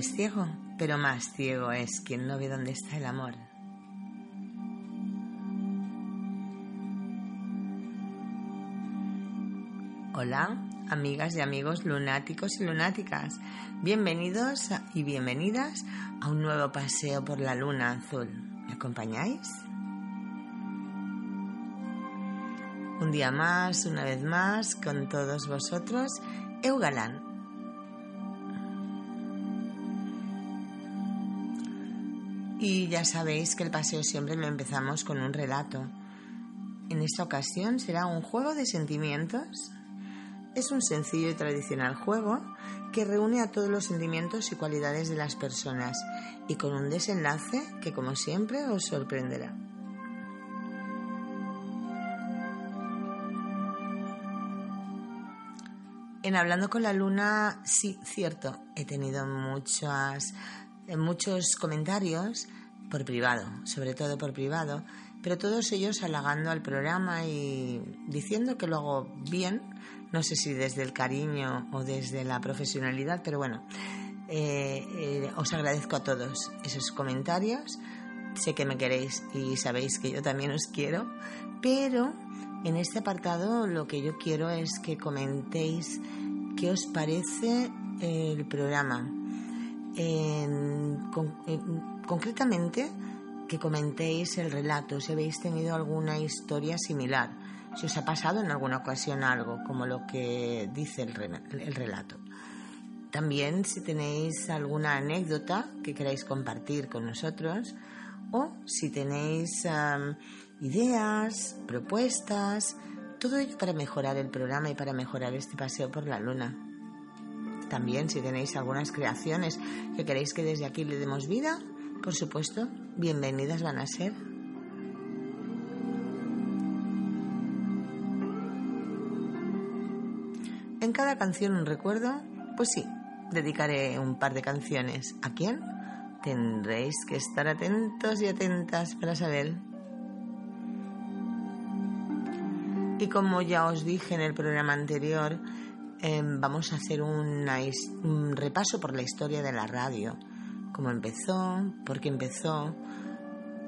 Es ciego, pero más ciego es quien no ve dónde está el amor. Hola, amigas y amigos lunáticos y lunáticas. Bienvenidos y bienvenidas a un nuevo paseo por la luna azul. ¿Me acompañáis? Un día más, una vez más, con todos vosotros, Eugalán. Y ya sabéis que el paseo siempre lo empezamos con un relato. En esta ocasión será un juego de sentimientos es un sencillo y tradicional juego que reúne a todos los sentimientos y cualidades de las personas y con un desenlace que como siempre os sorprenderá. En Hablando con la Luna, sí, cierto, he tenido muchas, muchos comentarios por privado, sobre todo por privado, pero todos ellos halagando al programa y diciendo que lo hago bien, no sé si desde el cariño o desde la profesionalidad, pero bueno, eh, eh, os agradezco a todos esos comentarios. Sé que me queréis y sabéis que yo también os quiero, pero en este apartado lo que yo quiero es que comentéis qué os parece el programa. Concretamente, que comentéis el relato, si habéis tenido alguna historia similar si os ha pasado en alguna ocasión algo, como lo que dice el, relato. También si tenéis alguna anécdota que queráis compartir con nosotros o si tenéis ideas, propuestas, todo ello para mejorar el programa y para mejorar este paseo por la luna. También si tenéis algunas creaciones que queréis que desde aquí le demos vida, por supuesto, bienvenidas van a ser. En cada canción un recuerdo, pues sí, dedicaré un par de canciones. ¿A quién? Tendréis que estar atentos y atentas para saber. Y como ya os dije en el programa anterior, em, vamos a hacer un repaso por la historia de la radio. Cómo empezó, por qué empezó,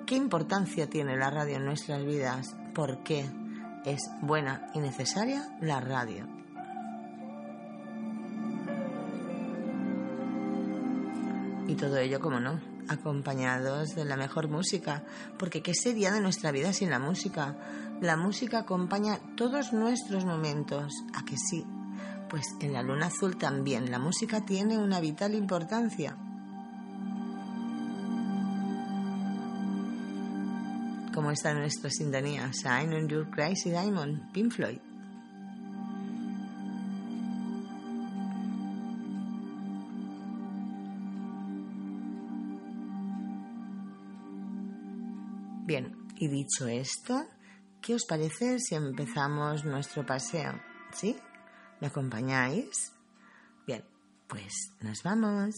qué importancia tiene la radio en nuestras vidas, por qué es buena y necesaria la radio. Y todo ello, como no, acompañados de la mejor música, porque ¿qué sería de nuestra vida sin la música? La música acompaña todos nuestros momentos, ¿a que sí? Pues en la luna azul también la música tiene una vital importancia. Como está nuestra sintonía, Shine on Your Crazy Diamond, Pink Floyd. Bien, y dicho esto, ¿qué os parece si empezamos nuestro paseo? ¿Sí? ¿Me acompañáis? Bien, pues nos vamos.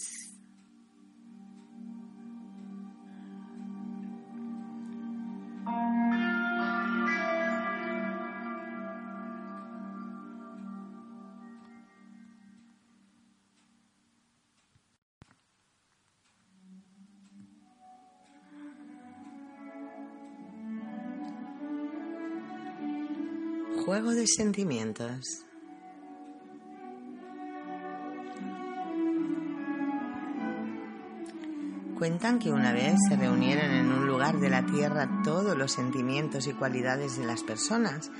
Juego de sentimientos. Cuentan que una vez se reunieron en un lugar de la tierra todos los sentimientos y cualidades de las personas.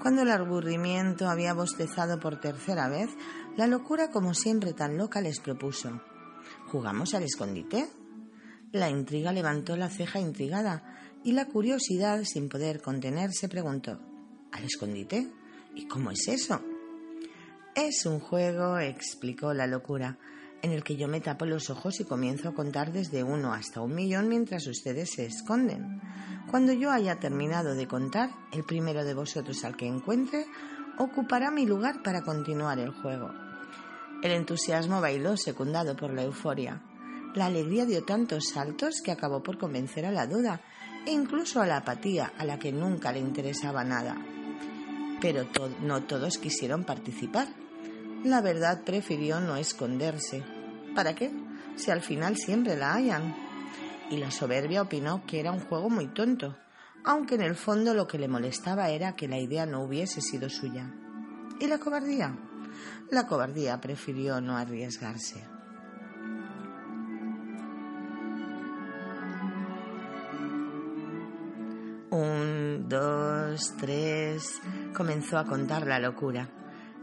Cuando el aburrimiento había bostezado por tercera vez, la locura, como siempre tan loca, les propuso. ¿Jugamos al escondite? La intriga levantó la ceja intrigada y la curiosidad, sin poder contenerse, preguntó ¿Al escondite? ¿Y cómo es eso? Es un juego, explicó la locura, en el que yo me tapo los ojos y comienzo a contar desde uno hasta un millón mientras ustedes se esconden. Cuando yo haya terminado de contar, el primero de vosotros al que encuentre ocupará mi lugar para continuar el juego. El entusiasmo bailó secundado por la euforia. La alegría dio tantos saltos que acabó por convencer a la duda e incluso a la apatía, a la que nunca le interesaba nada. Pero no todos quisieron participar. La verdad prefirió no esconderse. ¿Para qué? Si al final siempre la hayan. Y la soberbia opinó que era un juego muy tonto, aunque en el fondo lo que le molestaba era que la idea no hubiese sido suya. ¿Y la cobardía? La cobardía prefirió no arriesgarse. Un, dos, tres. Comenzó a contar la locura.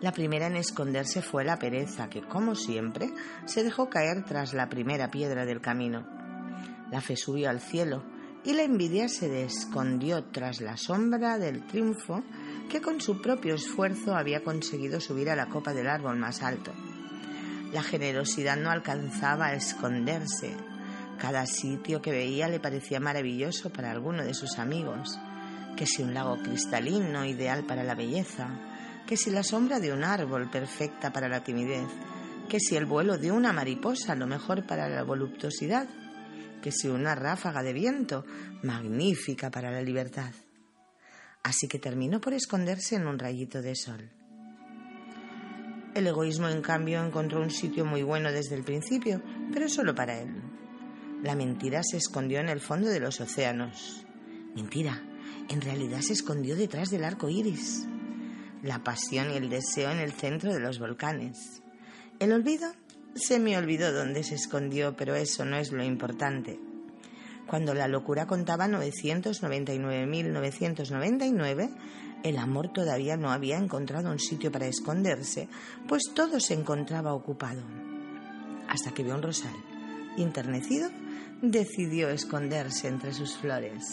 La primera en esconderse fue la pereza, que, como siempre, se dejó caer tras la primera piedra del camino. La fe subió al cielo y la envidia se escondió tras la sombra del triunfo que con su propio esfuerzo había conseguido subir a la copa del árbol más alto. La generosidad no alcanzaba a esconderse, cada sitio que veía le parecía maravilloso para alguno de sus amigos, que si un lago cristalino ideal para la belleza, que si la sombra de un árbol perfecta para la timidez, que si el vuelo de una mariposa lo mejor para la voluptuosidad, que si una ráfaga de viento magnífica para la libertad. Así que terminó por esconderse en un rayito de sol. El egoísmo, en cambio, encontró un sitio muy bueno desde el principio, pero solo para él. La mentira se escondió en el fondo de los océanos. Mentira, en realidad se escondió detrás del arco iris. La pasión y el deseo en el centro de los volcanes. El olvido se me olvidó dónde se escondió, pero eso no es lo importante. Cuando la locura contaba 999.999, el amor todavía no había encontrado un sitio para esconderse, pues todo se encontraba ocupado. Hasta que vio un rosal, internecido decidió esconderse entre sus flores.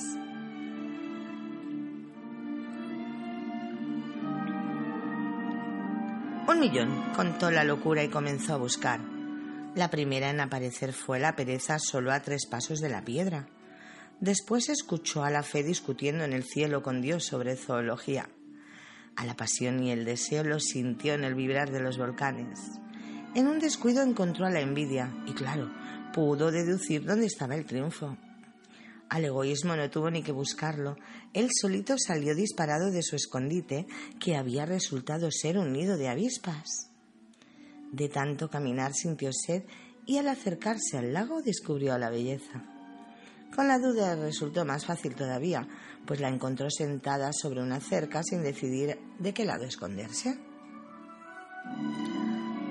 Millón, contó la locura y comenzó a buscar. La primera en aparecer fue la pereza solo a tres pasos de la piedra. Después escuchó a la fe discutiendo en el cielo con Dios sobre zoología. A la pasión y el deseo lo sintió en el vibrar de los volcanes. En un descuido encontró a la envidia y claro, pudo deducir dónde estaba el triunfo. Al egoísmo no tuvo ni que buscarlo. Él solito salió disparado de su escondite, que había resultado ser un nido de avispas. De tanto caminar sintió sed y al acercarse al lago descubrió la belleza. Con la duda resultó más fácil todavía, pues la encontró sentada sobre una cerca sin decidir de qué lado esconderse.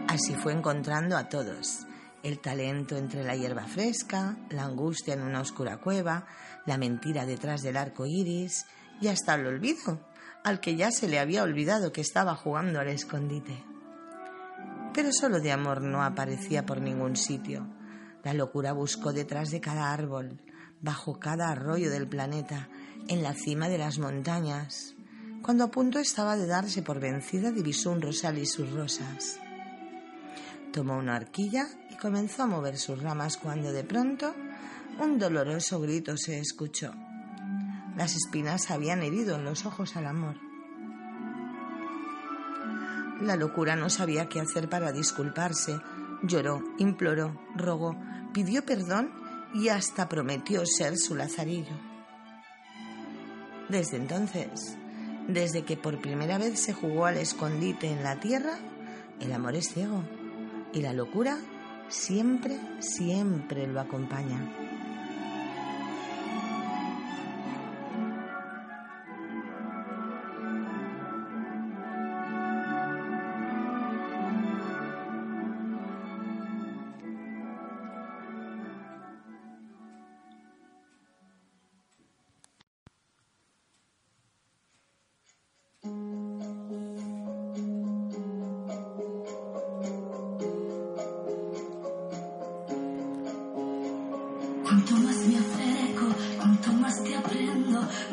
Así fue encontrando a todos, el talento entre la hierba fresca, la angustia en una oscura cueva, la mentira detrás del arco iris y hasta el olvido, al que ya se le había olvidado que estaba jugando al escondite. Pero solo de amor no aparecía por ningún sitio. La locura buscó detrás de cada árbol, bajo cada arroyo del planeta, en la cima de las montañas. Cuando a punto estaba de darse por vencida, divisó un rosal y sus rosas. Tomó una arquilla y comenzó a mover sus ramas cuando de pronto un doloroso grito se escuchó. Las espinas habían herido en los ojos al amor. La locura no sabía qué hacer para disculparse. Lloró, imploró, rogó, pidió perdón y hasta prometió ser su lazarillo. Desde entonces, desde que por primera vez se jugó al escondite en la tierra, el amor es ciego y la locura siempre, siempre lo acompaña.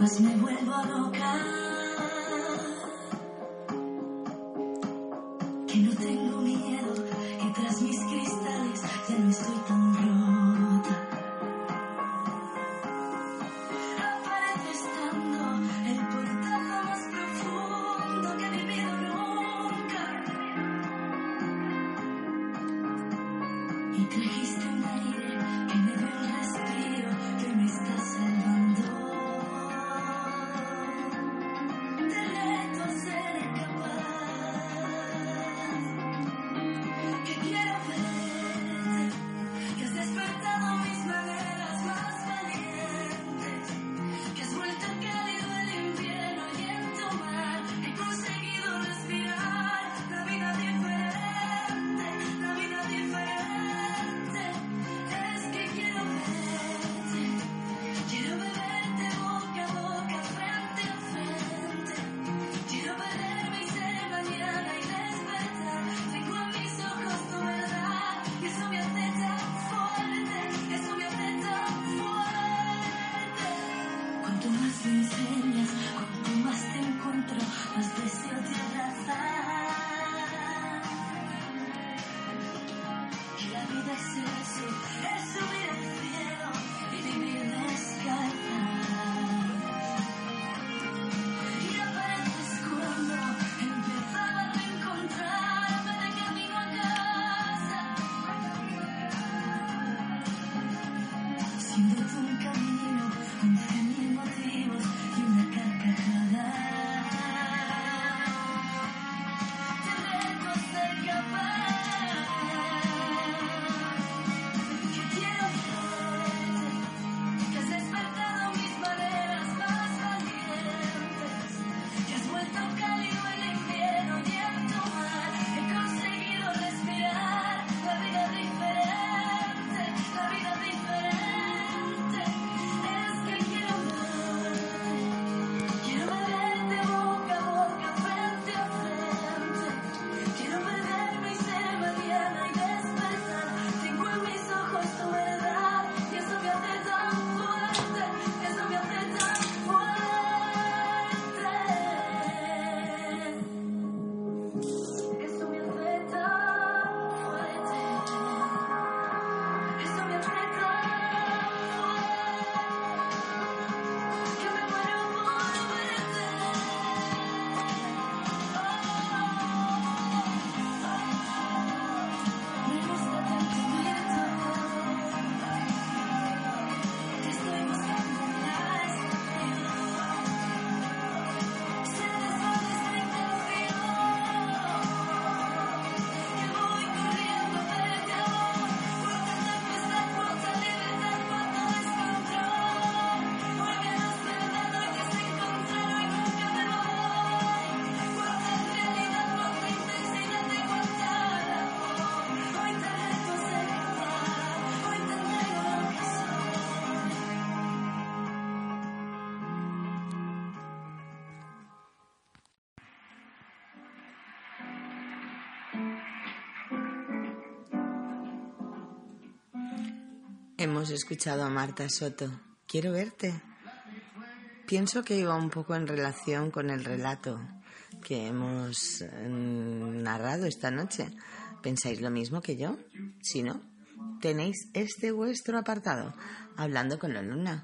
Más me vuelvo loca. Hemos escuchado a Marta Soto. Quiero verte. Pienso que iba un poco en relación con el relato que hemos eh, narrado esta noche. ¿Pensáis lo mismo que yo? Si no, tenéis este vuestro apartado, hablando con la luna.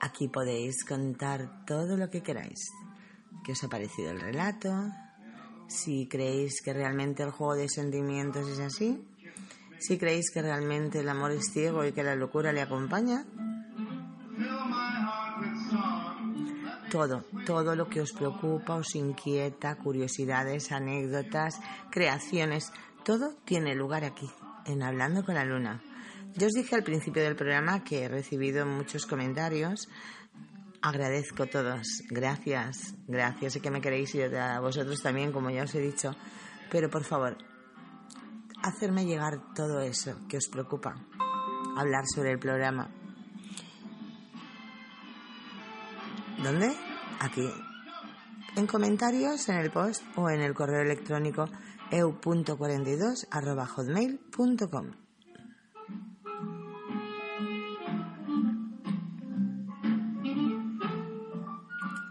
Aquí podéis contar todo lo que queráis. ¿Qué os ha parecido el relato? Si creéis que realmente el juego de sentimientos es así. Si creéis que realmente el amor es ciego y que la locura le acompaña. Todo, todo lo que os preocupa, os inquieta, curiosidades, anécdotas, creaciones, todo tiene lugar aquí, en Hablando con la Luna. Yo os dije al principio del programa que he recibido muchos comentarios. Agradezco todos. Gracias, gracias. Sé que me queréis y a vosotros también, como ya os he dicho. Pero por favor, hacerme llegar todo eso que os preocupa. Hablar sobre el programa. ¿Dónde? Aquí. En comentarios, en el post o en el correo electrónico eu.42.hotmail.com.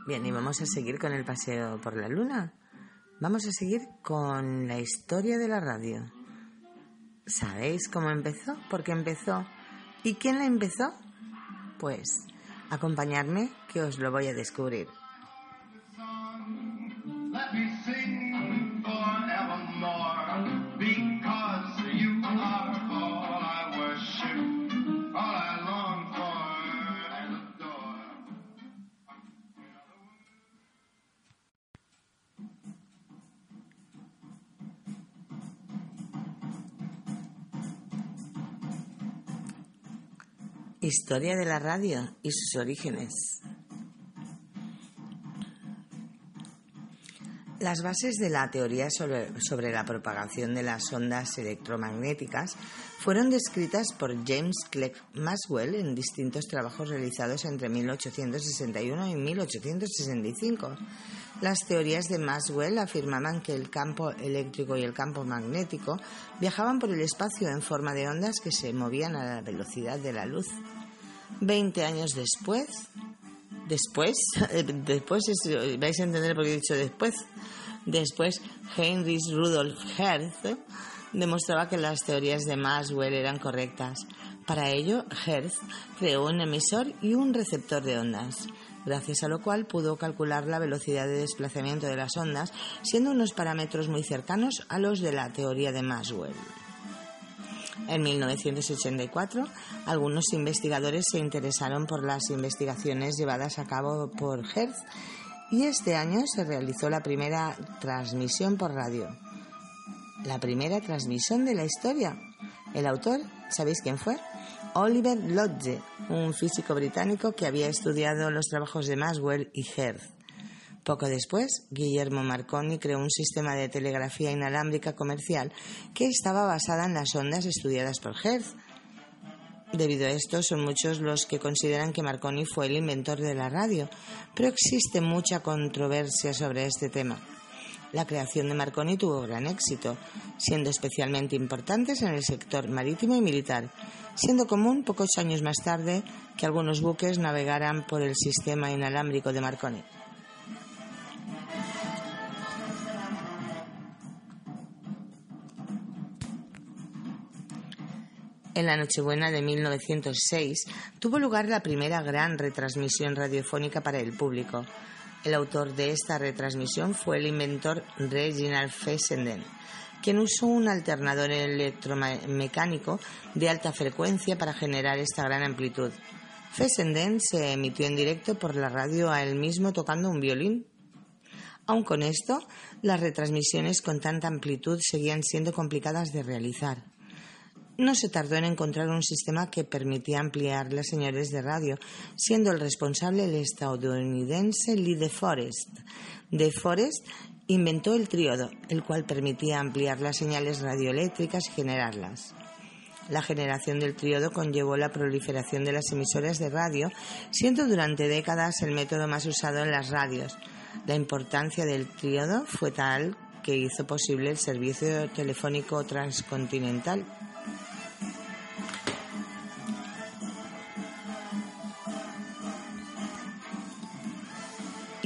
Bien, y vamos a seguir con el paseo por la luna. Vamos a seguir con la historia de la radio. ¿Sabéis cómo empezó? ¿Por qué empezó? ¿Y quién la empezó? Pues acompañadme que os lo voy a descubrir. Historia de la radio y sus orígenes. Las bases de la teoría sobre, sobre, la propagación de las ondas electromagnéticas fueron descritas por James Clerk Maxwell en distintos trabajos realizados entre 1861 y 1865. Las teorías de Maxwell afirmaban que el campo eléctrico y el campo magnético viajaban por el espacio en forma de ondas que se movían a la velocidad de la luz. Veinte años después, después, después es, vais a entender por qué he dicho después, después Heinrich Rudolf Hertz demostraba que las teorías de Maxwell eran correctas. Para ello, Hertz creó un emisor y un receptor de ondas, gracias a lo cual pudo calcular la velocidad de desplazamiento de las ondas, siendo unos parámetros muy cercanos a los de la teoría de Maxwell. En 1984, algunos investigadores se interesaron por las investigaciones llevadas a cabo por Hertz y este año se realizó la primera transmisión por radio. La primera transmisión de la historia. El autor, ¿sabéis quién fue? Oliver Lodge, un físico británico que había estudiado los trabajos de Maxwell y Hertz. Poco después, Guillermo Marconi creó un sistema de telegrafía inalámbrica comercial que estaba basada en las ondas estudiadas por Hertz. Debido a esto, son muchos los que consideran que Marconi fue el inventor de la radio, pero existe mucha controversia sobre este tema. La creación de Marconi tuvo gran éxito, siendo especialmente importantes en el sector marítimo y militar, siendo común pocos años más tarde que algunos buques navegaran por el sistema inalámbrico de Marconi. En la Nochebuena de 1906 tuvo lugar la primera gran retransmisión radiofónica para el público. El autor de esta retransmisión fue el inventor Reginald Fessenden, quien usó un alternador electromecánico de alta frecuencia para generar esta gran amplitud. Fessenden se emitió en directo por la radio a él mismo tocando un violín. Aun con esto, las retransmisiones con tanta amplitud seguían siendo complicadas de realizar. No se tardó en encontrar un sistema que permitía ampliar las señales de radio, siendo el responsable el estadounidense Lee De Forest. De Forest inventó el tríodo, el cual permitía ampliar las señales radioeléctricas y generarlas. La generación del tríodo conllevó la proliferación de las emisoras de radio, siendo durante décadas el método más usado en las radios. La importancia del tríodo fue tal que hizo posible el servicio telefónico transcontinental.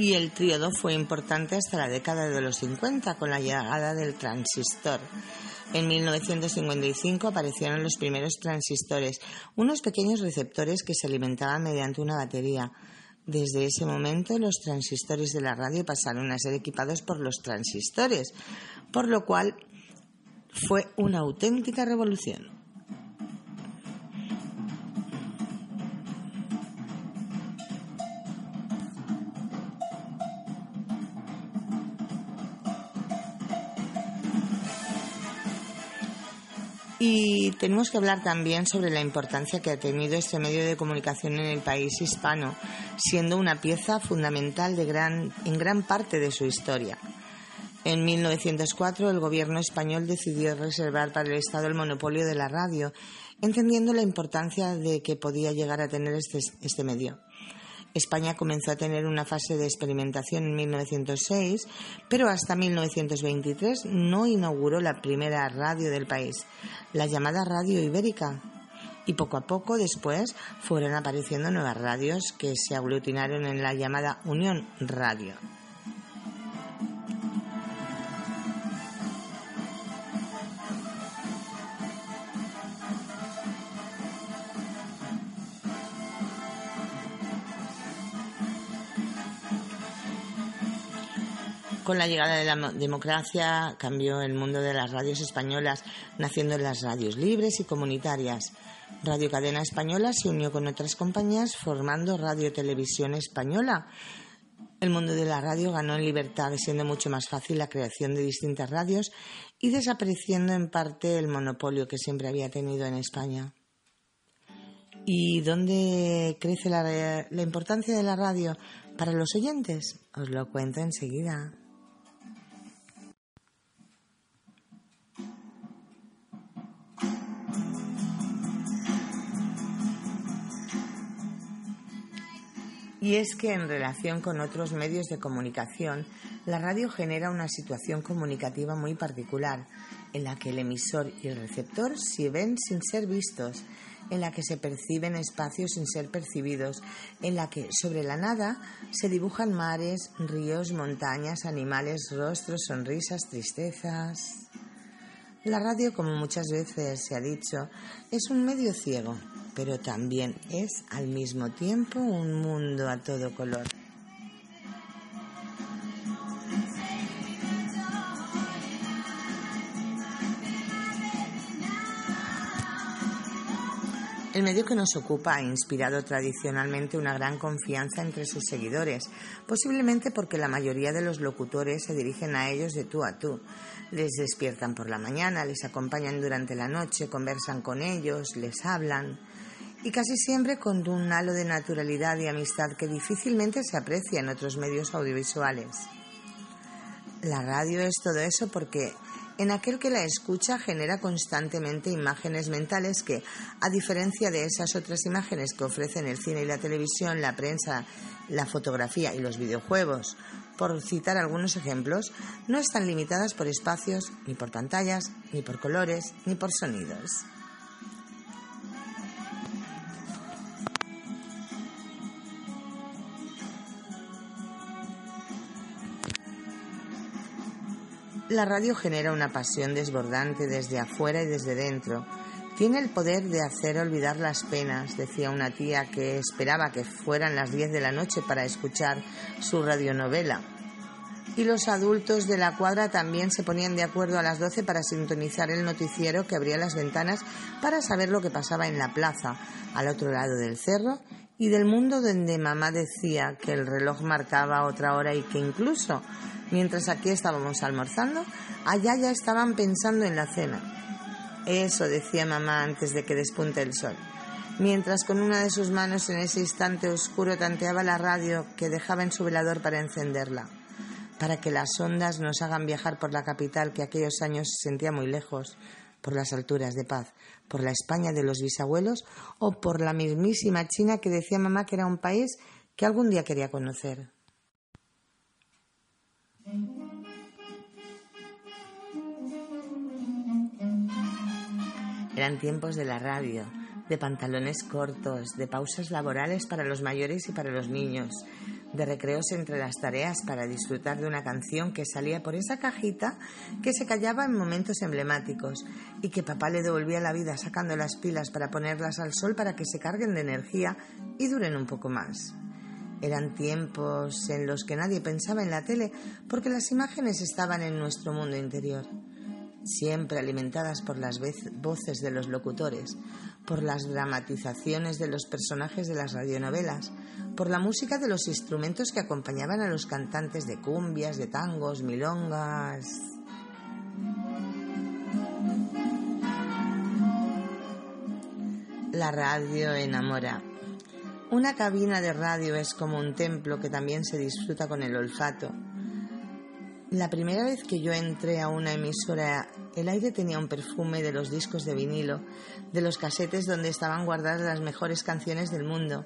Y el tríodo fue importante hasta la década de los 50 con la llegada del transistor. En 1955 aparecieron los primeros transistores, unos pequeños receptores que se alimentaban mediante una batería. Desde ese momento los transistores de la radio pasaron a ser equipados por los transistores, por lo cual fue una auténtica revolución. Y tenemos que hablar también sobre la importancia que ha tenido este medio de comunicación en el país hispano, siendo una pieza fundamental de gran, en gran parte de su historia. En 1904 el gobierno español decidió reservar para el Estado el monopolio de la radio, entendiendo la importancia de que podía llegar a tener este, este medio. España comenzó a tener una fase de experimentación en 1906, pero hasta 1923 no inauguró la primera radio del país, la llamada Radio Ibérica. y poco a poco después fueron apareciendo nuevas radios que se aglutinaron en la llamada Unión Radio. Con la llegada de la mo- democracia cambió el mundo de las radios españolas, naciendo las radios libres y comunitarias. Radio Cadena Española se unió con otras compañías formando Radio Televisión Española. El mundo de la radio ganó en libertad, siendo mucho más fácil la creación de distintas radios y desapareciendo en parte el monopolio que siempre había tenido en España. ¿Y dónde crece la, la importancia de la radio para los oyentes? Os lo cuento enseguida. Y es que en relación con otros medios de comunicación, la radio genera una situación comunicativa muy particular, en la que el emisor y el receptor se ven sin ser vistos, en la que se perciben espacios sin ser percibidos, en la que sobre la nada se dibujan mares, ríos, montañas, animales, rostros, sonrisas, tristezas. La radio, como muchas veces se ha dicho, es un medio ciego, pero también es al mismo tiempo un mundo a todo color. El medio que nos ocupa ha inspirado tradicionalmente una gran confianza entre sus seguidores, posiblemente porque la mayoría de los locutores se dirigen a ellos de tú a tú. Les despiertan por la mañana, les acompañan durante la noche, conversan con ellos, les hablan y casi siempre con un halo de naturalidad y amistad que difícilmente se aprecia en otros medios audiovisuales. La radio es todo eso porque en aquel que la escucha genera constantemente imágenes mentales que, a diferencia de esas otras imágenes que ofrecen el cine y la televisión, la prensa, la fotografía y los videojuegos, por citar algunos ejemplos, no están limitadas por espacios, ni por pantallas, ni por colores, ni por sonidos. La radio genera una pasión desbordante desde afuera y desde dentro. Tiene el poder de hacer olvidar las penas, decía una tía que esperaba que fueran las 10 de la noche para escuchar su radionovela. Y los adultos de la cuadra también se ponían de acuerdo a las 12 para sintonizar el noticiero que abría las ventanas para saber lo que pasaba en la plaza, al otro lado del cerro, y del mundo donde mamá decía que el reloj marcaba otra hora y que incluso Mientras aquí estábamos almorzando, allá ya estaban pensando en la cena. Eso decía mamá antes de que despunte el sol. Mientras con una de sus manos en ese instante oscuro tanteaba la radio que dejaba en su velador para encenderla, para que las ondas nos hagan viajar por la capital que aquellos años se sentía muy lejos, por las alturas de paz, por la España de los bisabuelos o por la mismísima China que decía mamá que era un país que algún día quería conocer. Eran tiempos de la radio, de pantalones cortos, de pausas laborales para los mayores y para los niños, de recreos entre las tareas para disfrutar de una canción que salía por esa cajita que se callaba en momentos emblemáticos y que papá le devolvía la vida sacando las pilas para ponerlas al sol para que se carguen de energía y duren un poco más. Eran tiempos en los que nadie pensaba en la tele porque las imágenes estaban en nuestro mundo interior, siempre alimentadas por las voces de los locutores, por las dramatizaciones de los personajes de las radionovelas, por la música de los instrumentos que acompañaban a los cantantes de cumbias, de tangos, milongas. La radio enamora. Una cabina de radio es como un templo que también se disfruta con el olfato. La primera vez que yo entré a una emisora, el aire tenía un perfume de los discos de vinilo, de los casetes donde estaban guardadas las mejores canciones del mundo,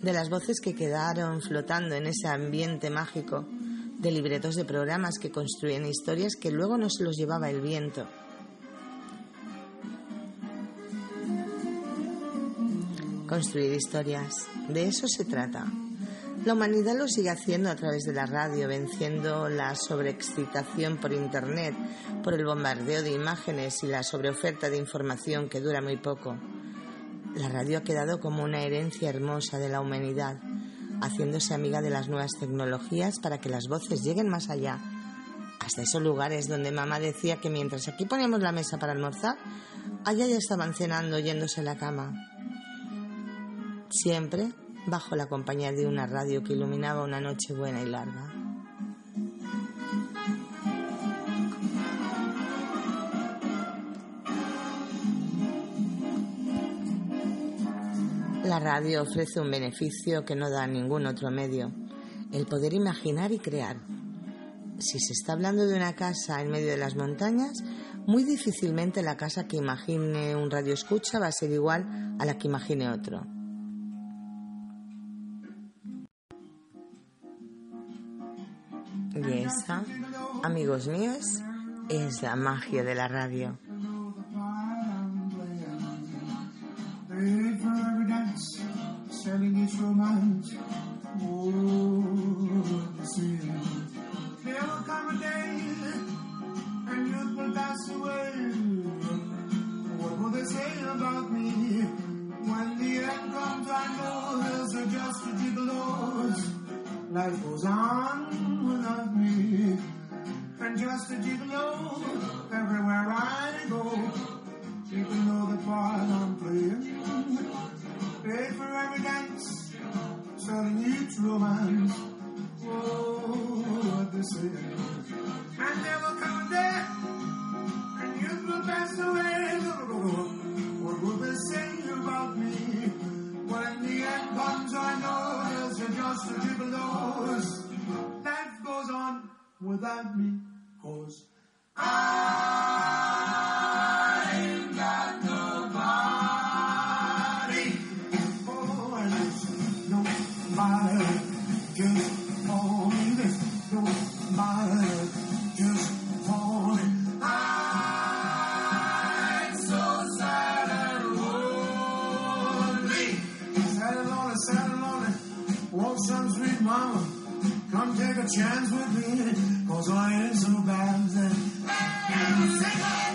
de las voces que quedaron flotando en ese ambiente mágico, de libretos de programas que construían historias que luego no se los llevaba el viento. construir historias. De eso se trata. La humanidad lo sigue haciendo a través de la radio, venciendo la sobreexcitación por Internet, por el bombardeo de imágenes y la sobreoferta de información que dura muy poco. La radio ha quedado como una herencia hermosa de la humanidad, haciéndose amiga de las nuevas tecnologías para que las voces lleguen más allá, hasta esos lugares donde mamá decía que mientras aquí poníamos la mesa para almorzar, allá ya estaban cenando yéndose a la cama. Siempre bajo la compañía de una radio que iluminaba una noche buena y larga. La radio ofrece un beneficio que no da ningún otro medio, el poder imaginar y crear. Si se está hablando de una casa en medio de las montañas, muy difícilmente la casa que imagine un radio escucha va a ser igual a la que imagine otro. Amigos míos, es la magia de la radio. Mama? Come take a chance with me, cause I ain't so bad. My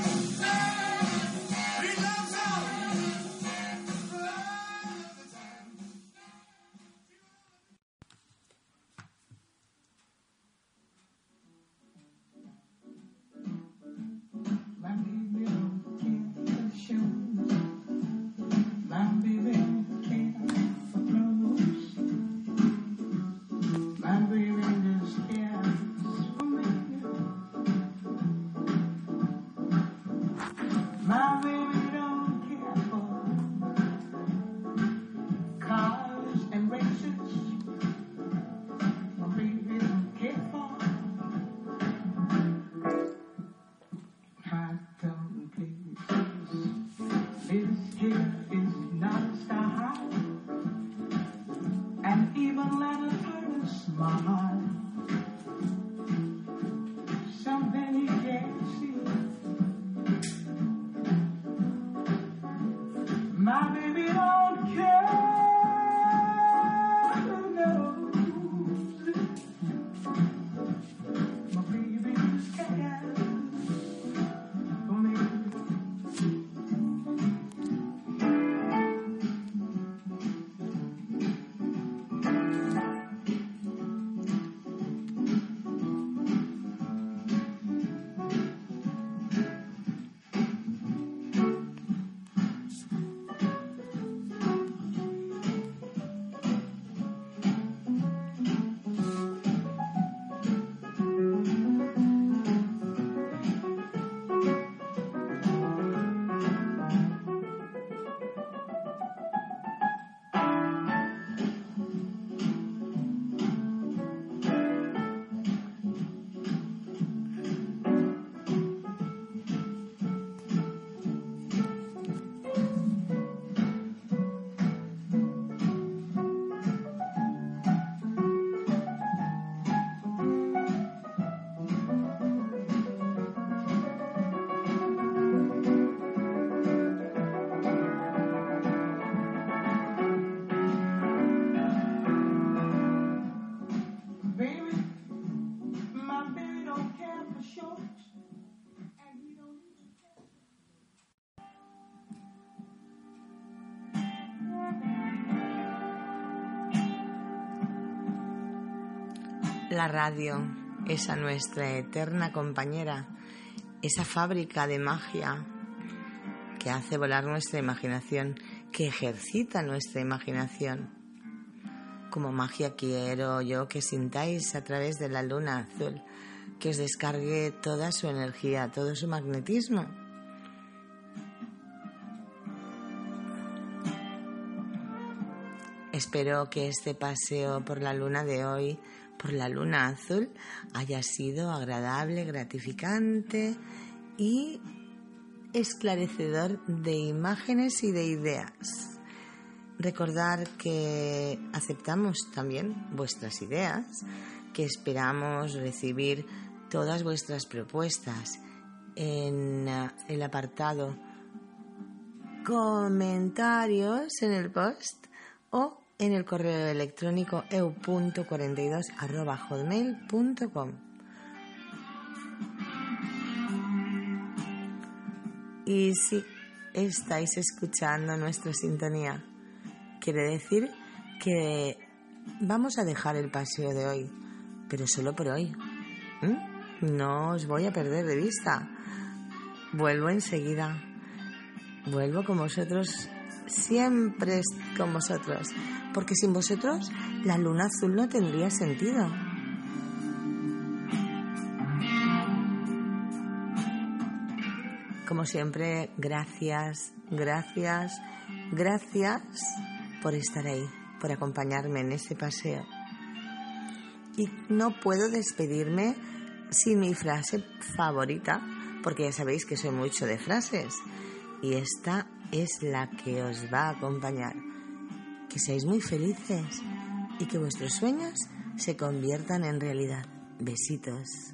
Here, here. La radio, esa nuestra eterna compañera, esa fábrica de magia que hace volar nuestra imaginación, que ejercita nuestra imaginación. Como magia quiero yo que sintáis a través de la luna azul, que os descargue toda su energía, todo su magnetismo. Espero que este paseo por la luna de hoy, por la luna azul, haya sido agradable, gratificante y esclarecedor de imágenes y de ideas. Recordar que aceptamos también vuestras ideas, que esperamos recibir todas vuestras propuestas en eh, el apartado comentarios en el post o en el correo electrónico eu.42@hotmail.com. Y si estáis escuchando nuestra sintonía, quiere decir que vamos a dejar el paseo de hoy, pero solo por hoy. No os voy a perder de vista. Vuelvo enseguida. Vuelvo con vosotros, siempre con vosotros, porque sin vosotros la luna azul no tendría sentido. Como siempre, gracias, gracias, gracias por estar ahí, por acompañarme en este paseo. Y no puedo despedirme sin mi frase favorita, porque ya sabéis que soy mucho de frases. Y esta es la que os va a acompañar. Que seáis muy felices y que vuestros sueños se conviertan en realidad. Besitos.